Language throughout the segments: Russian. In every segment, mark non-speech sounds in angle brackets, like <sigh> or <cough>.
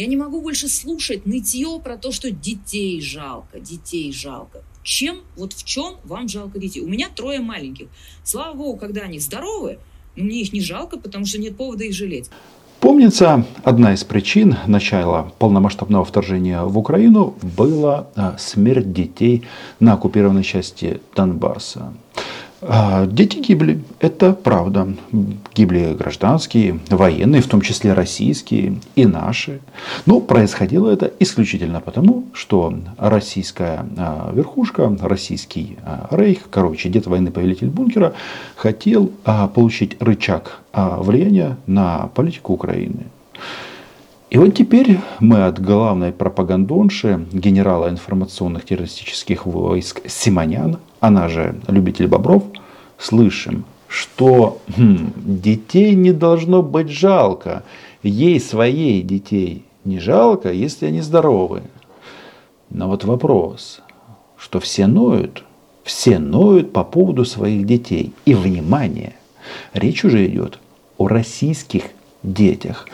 Я не могу больше слушать нытье про то, что детей жалко, детей жалко. Чем, вот в чем вам жалко детей? У меня трое маленьких. Слава богу, когда они здоровы, мне их не жалко, потому что нет повода их жалеть. Помнится, одна из причин начала полномасштабного вторжения в Украину была а, смерть детей на оккупированной части Донбасса. А, дети гибли, это правда. Гибли гражданские, военные, в том числе российские и наши. Но происходило это исключительно потому, что российская а, верхушка, российский а, рейх, короче, дед войны, повелитель бункера, хотел получить рычаг влияния на политику Украины. И вот теперь мы от главной пропагандонши, генерала информационных террористических войск Симонян, она же любитель бобров, слышим, что хм, детей не должно быть жалко. Ей своей детей не жалко, если они здоровы. Но вот вопрос, что все ноют, все ноют по поводу своих детей. И внимание, речь уже идет о российских детях.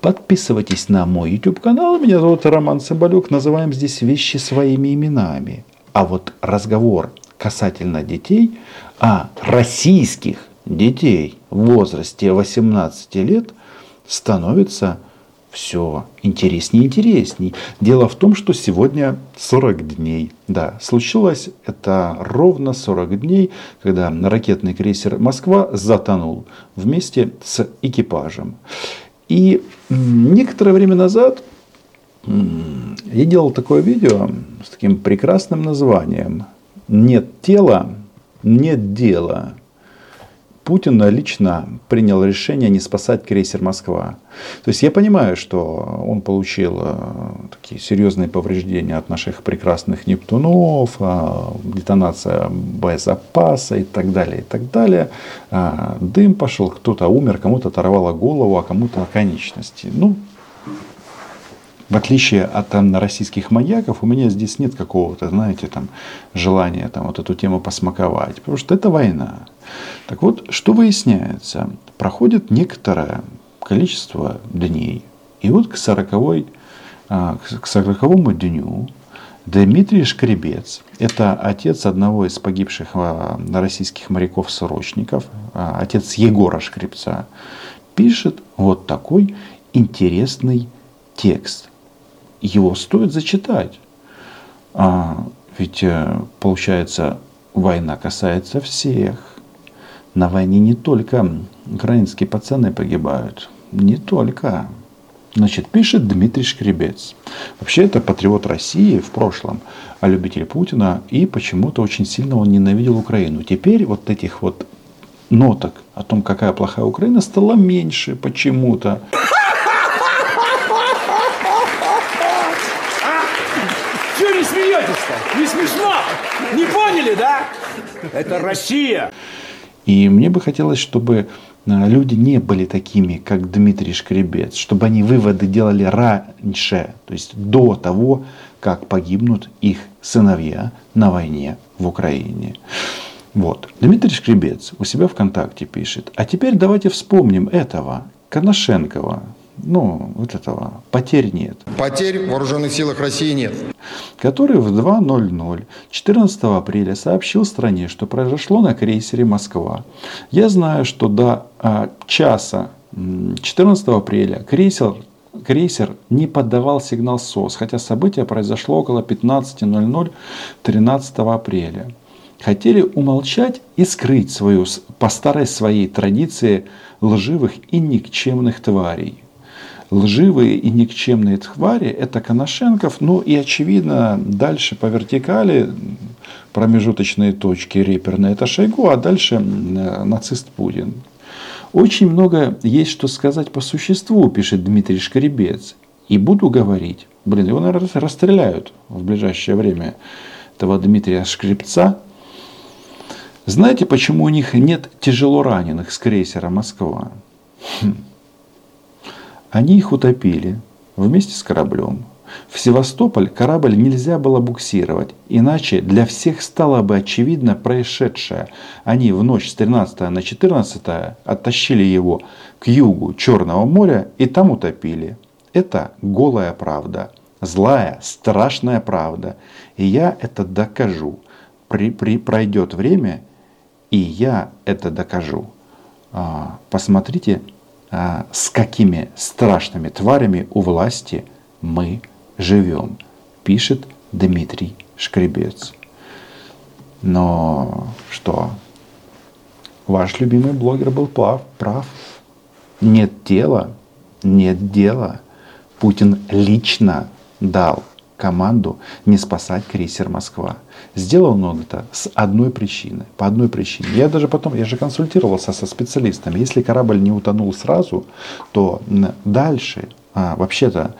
Подписывайтесь на мой YouTube канал. Меня зовут Роман Соболюк. Называем здесь вещи своими именами. А вот разговор касательно детей, а российских детей в возрасте 18 лет становится все интереснее и интереснее. Дело в том, что сегодня 40 дней. Да, случилось это ровно 40 дней, когда ракетный крейсер «Москва» затонул вместе с экипажем. И некоторое время назад я делал такое видео с таким прекрасным названием «Нет тела, нет дела». Путин лично принял решение не спасать крейсер «Москва». То есть я понимаю, что он получил э, такие серьезные повреждения от наших прекрасных «Нептунов», э, детонация боезапаса и так далее, и так далее. Э, дым пошел, кто-то умер, кому-то оторвало голову, а кому-то конечности. Ну, в отличие от там, российских маньяков, у меня здесь нет какого-то, знаете, там, желания там, вот эту тему посмаковать. Потому что это война. Так вот, что выясняется? Проходит некоторое количество дней. И вот к 40 а, к 40 дню Дмитрий Шкребец, это отец одного из погибших а, российских моряков-срочников, а, отец Егора Шкребца, пишет вот такой интересный текст его стоит зачитать. А, ведь э, получается, война касается всех. На войне не только украинские пацаны погибают. Не только. Значит, пишет Дмитрий Шкребец. Вообще это патриот России в прошлом, а любитель Путина. И почему-то очень сильно он ненавидел Украину. Теперь вот этих вот ноток о том, какая плохая Украина, стало меньше почему-то. Не смешно? Не поняли, да? Это Россия. И мне бы хотелось, чтобы э, люди не были такими, как Дмитрий Шкребец, чтобы они выводы делали раньше, то есть до того, как погибнут их сыновья на войне в Украине. Вот. Дмитрий Шкребец у себя ВКонтакте пишет. А теперь давайте вспомним этого, Коношенкова, ну, вот этого, потерь нет. Потерь в вооруженных силах России нет. Который в 2.00 14 апреля сообщил стране, что произошло на крейсере «Москва». Я знаю, что до а, часа 14 апреля крейсер крейсер не подавал сигнал СОС, хотя событие произошло около 15.00 13 апреля. Хотели умолчать и скрыть свою, по старой своей традиции лживых и никчемных тварей лживые и никчемные твари – это Коношенков. Ну и, очевидно, дальше по вертикали промежуточные точки реперные – это Шойгу, а дальше нацист Путин. Очень много есть что сказать по существу, пишет Дмитрий Шкаребец. И буду говорить. Блин, его, наверное, расстреляют в ближайшее время, этого Дмитрия Шкребца. Знаете, почему у них нет тяжело раненых с крейсера «Москва»? Хм. Они их утопили вместе с кораблем. В Севастополь корабль нельзя было буксировать, иначе для всех стало бы очевидно происшедшее. Они в ночь с 13 на 14 оттащили его к югу Черного моря и там утопили. Это голая правда, злая, страшная правда. И я это докажу. При, при, пройдет время, и я это докажу. А, посмотрите, с какими страшными тварями у власти мы живем, пишет Дмитрий Шкребец. Но что? Ваш любимый блогер был прав. прав. Нет тела, нет дела. Путин лично дал команду не спасать крейсер Москва. Сделал он это с одной причины. По одной причине. Я даже потом, я же консультировался со специалистами. Если корабль не утонул сразу, то дальше, а, вообще-то,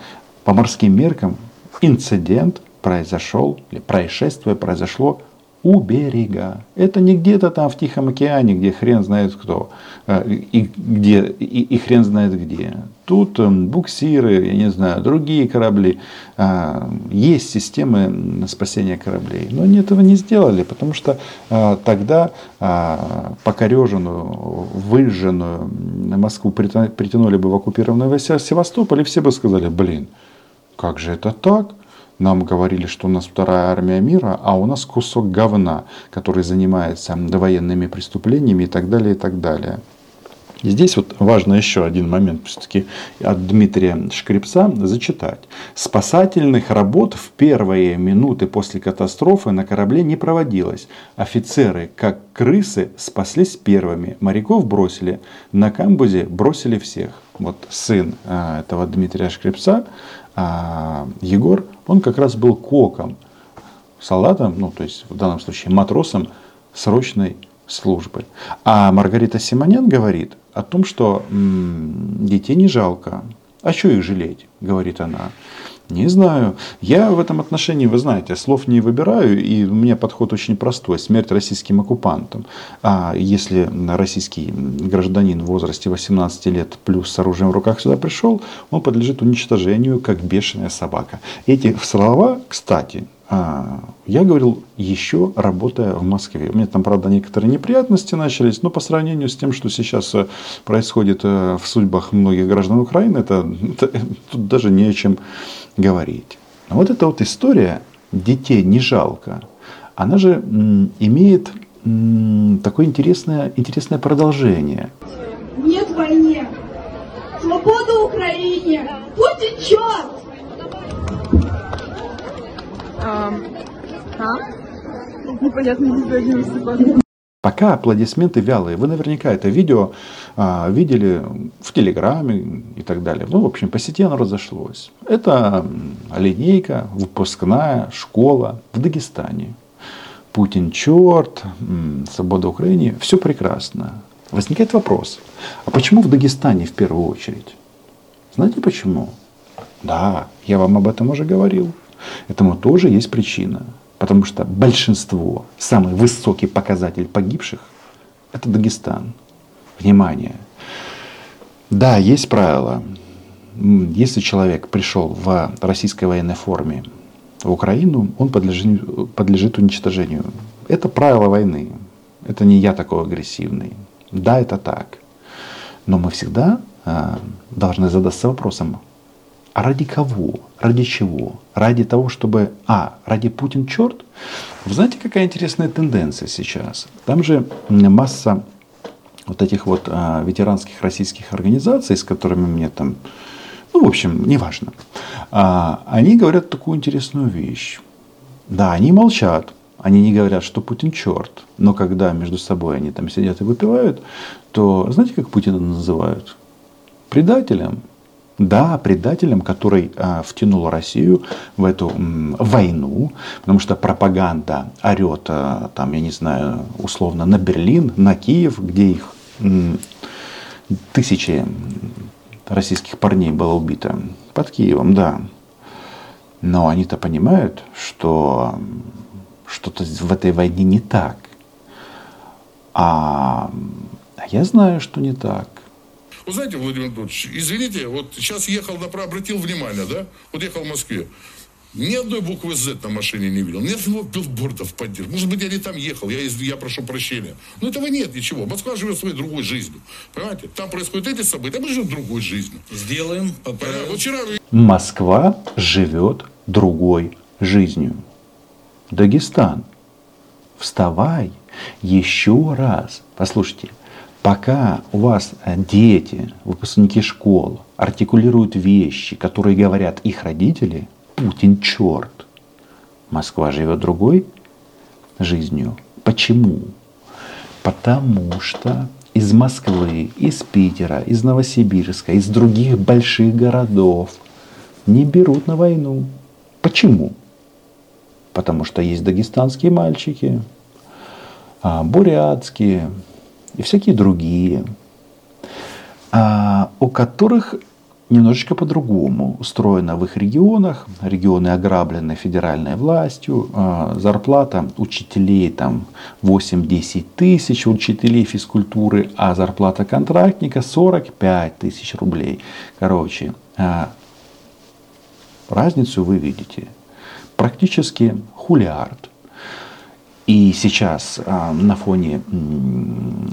по морским меркам, инцидент произошел, или происшествие произошло у берега. Это не где-то там в Тихом океане, где хрен знает кто, э, и, где, и, и хрен знает где. Тут эм, буксиры, я не знаю, другие корабли. А, есть системы спасения кораблей. Но они этого не сделали, потому что а, тогда а, покореженную, выжженную Москву притянули бы в оккупированную Севастополь, и все бы сказали, блин, как же это так? Нам говорили, что у нас вторая армия мира, а у нас кусок говна, который занимается военными преступлениями и так далее, и так далее. И здесь вот важно еще один момент все-таки от Дмитрия Шкрипса зачитать. Спасательных работ в первые минуты после катастрофы на корабле не проводилось. Офицеры, как крысы, спаслись первыми. Моряков бросили. На камбузе бросили всех. Вот сын а, этого Дмитрия Шкрипса а Егор, он как раз был коком, солдатом, ну то есть в данном случае матросом срочной службы. А Маргарита Симонян говорит о том, что м-м, детей не жалко. А что их жалеть, говорит она. Не знаю. Я в этом отношении, вы знаете, слов не выбираю, и у меня подход очень простой. Смерть российским оккупантам. А если российский гражданин в возрасте 18 лет плюс с оружием в руках сюда пришел, он подлежит уничтожению, как бешеная собака. Эти слова, кстати, а, я говорил еще работая в Москве. У меня там, правда, некоторые неприятности начались, но по сравнению с тем, что сейчас э, происходит э, в судьбах многих граждан Украины, это, это тут даже не о чем говорить. Вот эта вот история детей не жалко, она же имеет такое интересное, интересное продолжение. Нет войне! Свобода Украине! Путин черт! А? Непонятно, не Пока аплодисменты вялые. Вы наверняка это видео а, видели в Телеграме и так далее. Ну, в общем, по сети оно разошлось. Это линейка, выпускная школа в Дагестане. Путин черт, свобода Украине. Все прекрасно. Возникает вопрос. А почему в Дагестане в первую очередь? Знаете почему? Да, я вам об этом уже говорил. Этому тоже есть причина. Потому что большинство, самый высокий показатель погибших, это Дагестан. Внимание. Да, есть правило. Если человек пришел в российской военной форме в Украину, он подлежит, подлежит уничтожению. Это правило войны. Это не я такой агрессивный. Да, это так. Но мы всегда э, должны задаться вопросом, а ради кого? Ради чего? Ради того, чтобы... А, ради Путин черт? Вы знаете, какая интересная тенденция сейчас? Там же масса вот этих вот а, ветеранских российских организаций, с которыми мне там... Ну, в общем, неважно. А, они говорят такую интересную вещь. Да, они молчат. Они не говорят, что Путин черт. Но когда между собой они там сидят и выпивают, то знаете, как Путина называют? Предателем. Да, предателем, который а, втянул Россию в эту войну, потому что пропаганда орет, а, там, я не знаю, условно, на Берлин, на Киев, где их тысячи российских парней было убито. Под Киевом, да. Но они-то понимают, что что-то в этой войне не так. А я знаю, что не так. Вы знаете, Владимир Анатольевич, извините, вот сейчас ехал направо, обратил внимание, да? Вот ехал в Москве. Ни одной буквы Z на машине не видел. Ни одного билбордов поддержки. Может быть, я не там ехал, я, я прошу прощения. Но этого нет ничего. Москва живет своей другой жизнью. Понимаете? Там происходят эти события, а мы живем другой жизнью. Сделаем. Понятно? Вот вчера Москва живет другой жизнью. Дагестан, вставай еще раз. Послушайте, пока у вас дети, выпускники школ артикулируют вещи, которые говорят их родители, Путин черт. Москва живет другой жизнью. Почему? Потому что из Москвы, из Питера, из Новосибирска, из других больших городов не берут на войну. Почему? Потому что есть дагестанские мальчики, а, бурятские и всякие другие, а, у которых немножечко по-другому устроено в их регионах. Регионы ограблены федеральной властью. А, зарплата учителей там 8-10 тысяч, учителей физкультуры, а зарплата контрактника 45 тысяч рублей. Короче, а, разницу вы видите. Практически хулиард. И сейчас а, на фоне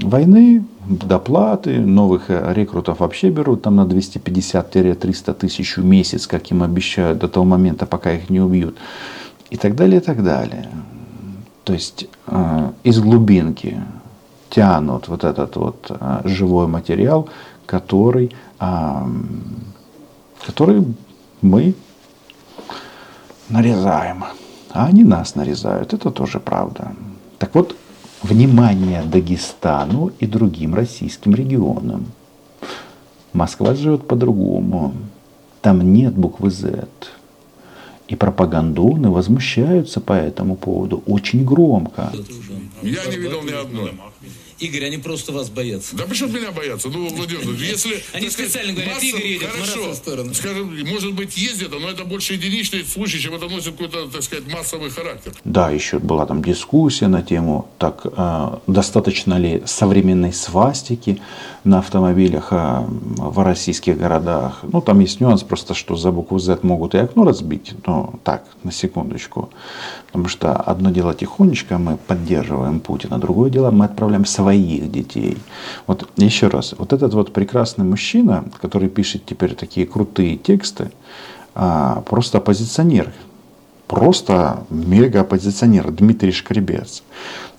войны доплаты, новых э, рекрутов вообще берут там на 250-300 тысяч в месяц, как им обещают, до того момента, пока их не убьют. И так далее, и так далее. То есть а, из глубинки тянут вот этот вот а, живой материал, который, который мы нарезаем а они нас нарезают. Это тоже правда. Так вот, внимание Дагестану и другим российским регионам. Москва живет по-другому. Там нет буквы Z. И пропагандоны возмущаются по этому поводу очень громко. Я не видел ни одной. Игорь, они просто вас боятся. Да почему меня боятся? Ну, Владимир, если... Они специально говорят, Игорь едет, хорошо. Скажем, может быть, ездят, но это больше единичный случай, чем это носит какой-то, так сказать, массовый характер. Да, еще была там дискуссия на тему, так, э, достаточно ли современной свастики на автомобилях э, в российских городах. Ну, там есть нюанс просто, что за букву Z могут и окно разбить, но так, на секундочку. Потому что одно дело тихонечко мы поддерживаем Путина, другое дело мы отправляем своих детей. Вот еще раз, вот этот вот прекрасный мужчина, который пишет теперь такие крутые тексты, а, просто оппозиционер, просто мега оппозиционер Дмитрий Шкребец.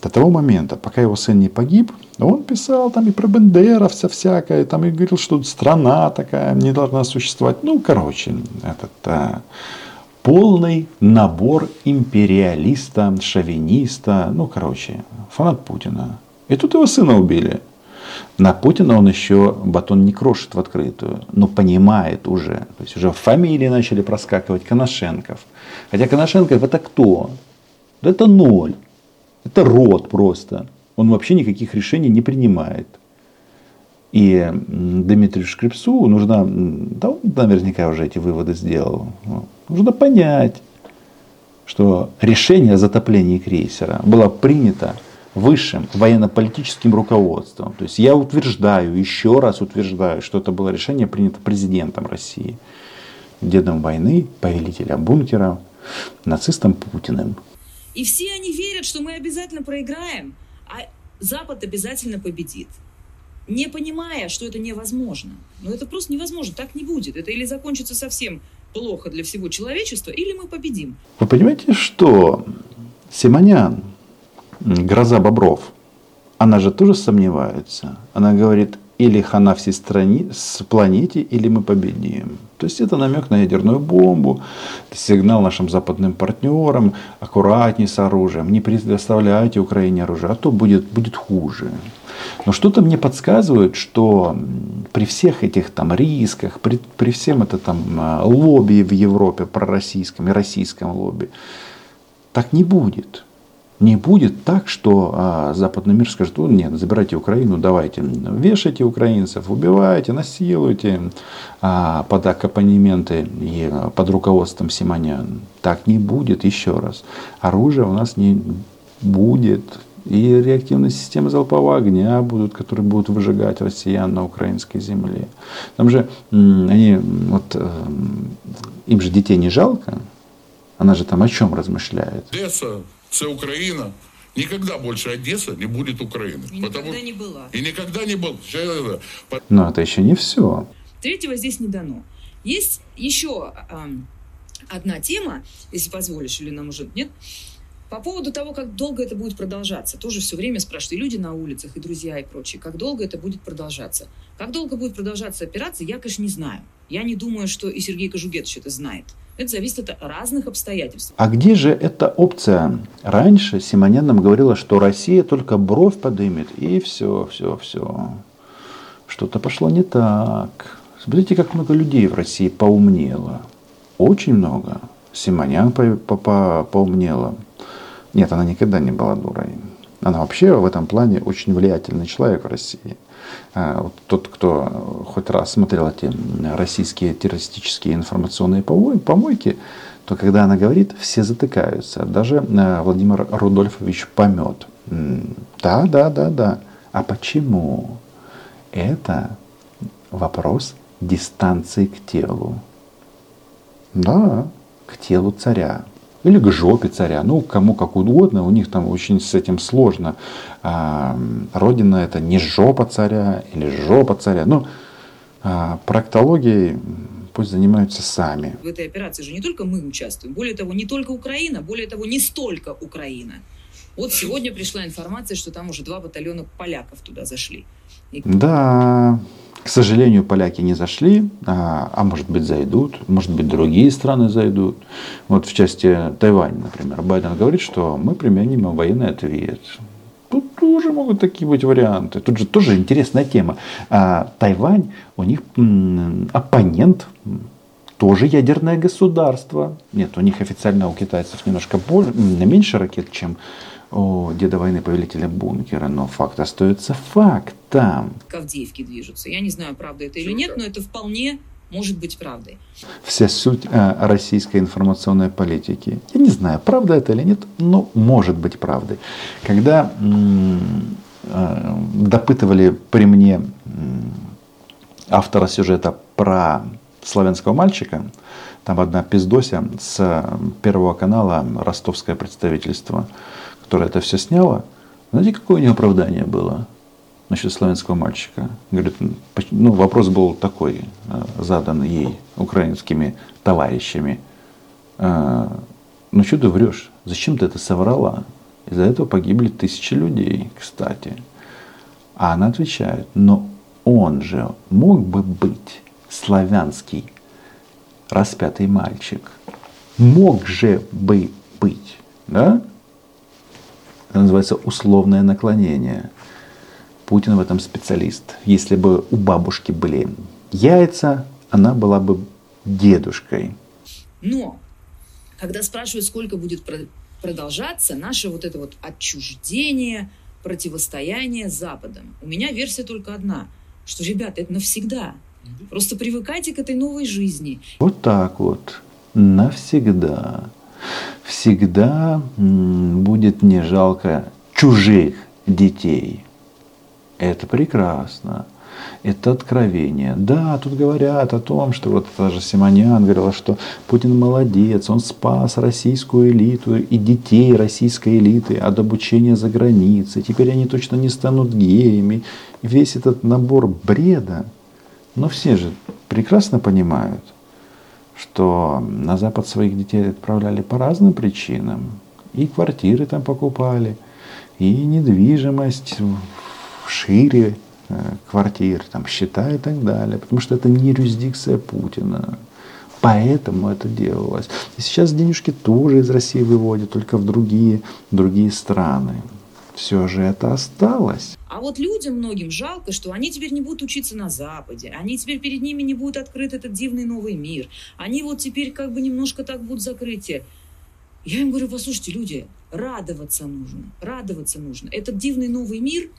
До того момента, пока его сын не погиб, он писал там и про бендеровца всякое, там и говорил, что страна такая не должна существовать. Ну, короче, этот а, полный набор империалиста, шовиниста, ну, короче, фанат Путина. И тут его сына убили. На Путина он еще батон не крошит в открытую, но понимает уже. То есть уже фамилии начали проскакивать Коношенков. Хотя Коношенков это кто? Это ноль. Это род просто. Он вообще никаких решений не принимает. И Дмитрию Шкрипсу нужно, да он наверняка уже эти выводы сделал, нужно понять, что решение о затоплении крейсера было принято высшим военно-политическим руководством. То есть я утверждаю, еще раз утверждаю, что это было решение принято президентом России, дедом войны, повелителем бункера, нацистом Путиным. И все они верят, что мы обязательно проиграем, а Запад обязательно победит. Не понимая, что это невозможно. Но это просто невозможно, так не будет. Это или закончится совсем плохо для всего человечества, или мы победим. Вы понимаете, что Симонян гроза бобров, она же тоже сомневается. Она говорит, или хана всей стране, с планете, или мы победим. То есть это намек на ядерную бомбу, сигнал нашим западным партнерам, аккуратнее с оружием, не предоставляйте Украине оружие, а то будет, будет хуже. Но что-то мне подсказывает, что при всех этих там рисках, при, при всем это там а, лобби в Европе, пророссийском и российском лобби, так не будет. Не будет так, что а, западный мир скажет, нет, забирайте Украину, давайте, вешайте украинцев, убивайте, насилуйте а, под аккомпанементы и под руководством Симонян. Так не будет, еще раз. Оружия у нас не будет. И реактивные системы залпового огня будут, которые будут выжигать россиян на украинской земле. Там же они, вот, э, им же детей не жалко, Она же там о чем размышляет? Одесса, це Украина. Никогда больше Одесса не будет Украины. И никогда не была. И никогда не был. Но это еще не все. Третьего здесь не дано. Есть еще эм, одна тема, если позволишь, или нам уже нет, по поводу того, как долго это будет продолжаться. Тоже все время спрашивают и люди на улицах, и друзья, и прочие, как долго это будет продолжаться. Как долго будет продолжаться операция, я, конечно, не знаю. Я не думаю, что и Сергей Кожугетович это знает. Это зависит от разных обстоятельств. А где же эта опция? Раньше Симонян нам говорила, что Россия только бровь подымет, и все, все, все. Что-то пошло не так. Смотрите, как много людей в России поумнело. Очень много. Симонян по по по поумнела. Нет, она никогда не была дурой. Она вообще в этом плане очень влиятельный человек в России. А, вот тот, кто хоть раз смотрел эти российские террористические информационные помойки, то когда она говорит, все затыкаются. Даже а, Владимир Рудольфович помет. Да, да, да, да. А почему? Это вопрос дистанции к телу. Да, к телу царя или к жопе царя, ну, кому как угодно, у них там очень с этим сложно. А, родина это не жопа царя или жопа царя. Ну, а, проктологией пусть занимаются сами. В этой операции же не только мы участвуем, более того, не только Украина, более того, не столько Украина. Вот сегодня пришла информация, что там уже два батальона поляков туда зашли. И... Да, к сожалению, поляки не зашли, а, а может быть зайдут, может быть другие страны зайдут. Вот в части Тайваня, например, Байден говорит, что мы применим военный ответ. Тут тоже могут такие быть варианты. Тут же тоже интересная тема. А, Тайвань, у них м, оппонент, тоже ядерное государство. Нет, у них официально у китайцев немножко больше, меньше ракет, чем о деда войны повелителя бункера, но факт остается фактом. К Авдеевке движутся. Я не знаю, правда это или нет, но это вполне может быть правдой. Вся суть э, российской информационной политики. Я не знаю, правда это или нет, но может быть правдой. Когда э, допытывали при мне автора сюжета про славянского мальчика, там одна пиздося с Первого канала, ростовское представительство, которая это все сняла, знаете, какое у нее оправдание было насчет славянского мальчика? Говорит, ну, вопрос был такой, э, задан ей украинскими товарищами. «Э, ну, что ты врешь? Зачем ты это соврала? Из-за этого погибли тысячи людей, кстати. А она отвечает, но он же мог бы быть славянский распятый мальчик. Мог же бы быть, да? Это называется условное наклонение. Путин в этом специалист. Если бы у бабушки были яйца, она была бы дедушкой. Но, когда спрашивают, сколько будет продолжаться наше вот это вот отчуждение, противостояние Западом, у меня версия только одна, что, ребята, это навсегда. Просто привыкайте к этой новой жизни. Вот так вот. Навсегда всегда будет не жалко чужих детей. Это прекрасно. Это откровение. Да, тут говорят о том, что вот даже Симонян говорила, что Путин молодец, он спас российскую элиту и детей российской элиты от обучения за границей. Теперь они точно не станут геями. Весь этот набор бреда. Но все же прекрасно понимают, что на Запад своих детей отправляли по разным причинам. И квартиры там покупали, и недвижимость шире э, квартир, там счета и так далее. Потому что это не юрисдикция Путина. Поэтому это делалось. И сейчас денежки тоже из России выводят, только в другие, другие страны все же это осталось. А вот людям многим жалко, что они теперь не будут учиться на Западе, они теперь перед ними не будет открыт этот дивный новый мир. Они вот теперь как бы немножко так будут закрыты. Я им говорю, послушайте, люди, радоваться нужно, радоваться нужно. Этот дивный новый мир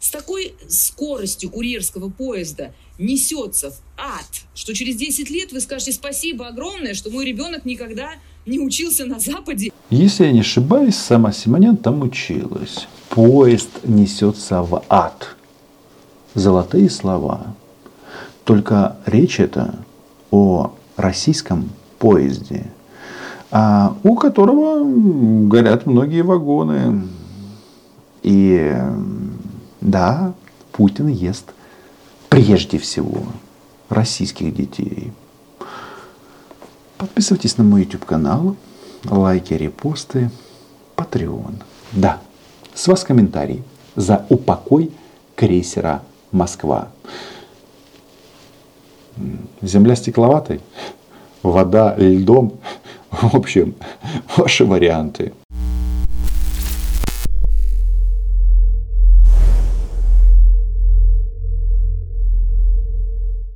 с такой скоростью курьерского поезда несется в ад, что через 10 лет вы скажете спасибо огромное, что мой ребенок никогда не учился на Западе. Если я не ошибаюсь, сама Симонян там училась. Поезд несется в ад. Золотые слова. Только речь это о российском поезде. а, у которого горят многие вагоны. И да, Путин ест прежде всего российских детей. Подписывайтесь на мой YouTube канал, лайки, репосты, Patreon. Да, с вас комментарий за упокой крейсера Москва. Земля стекловатой, вода льдом. <laughs> В общем, <laughs> ваши варианты.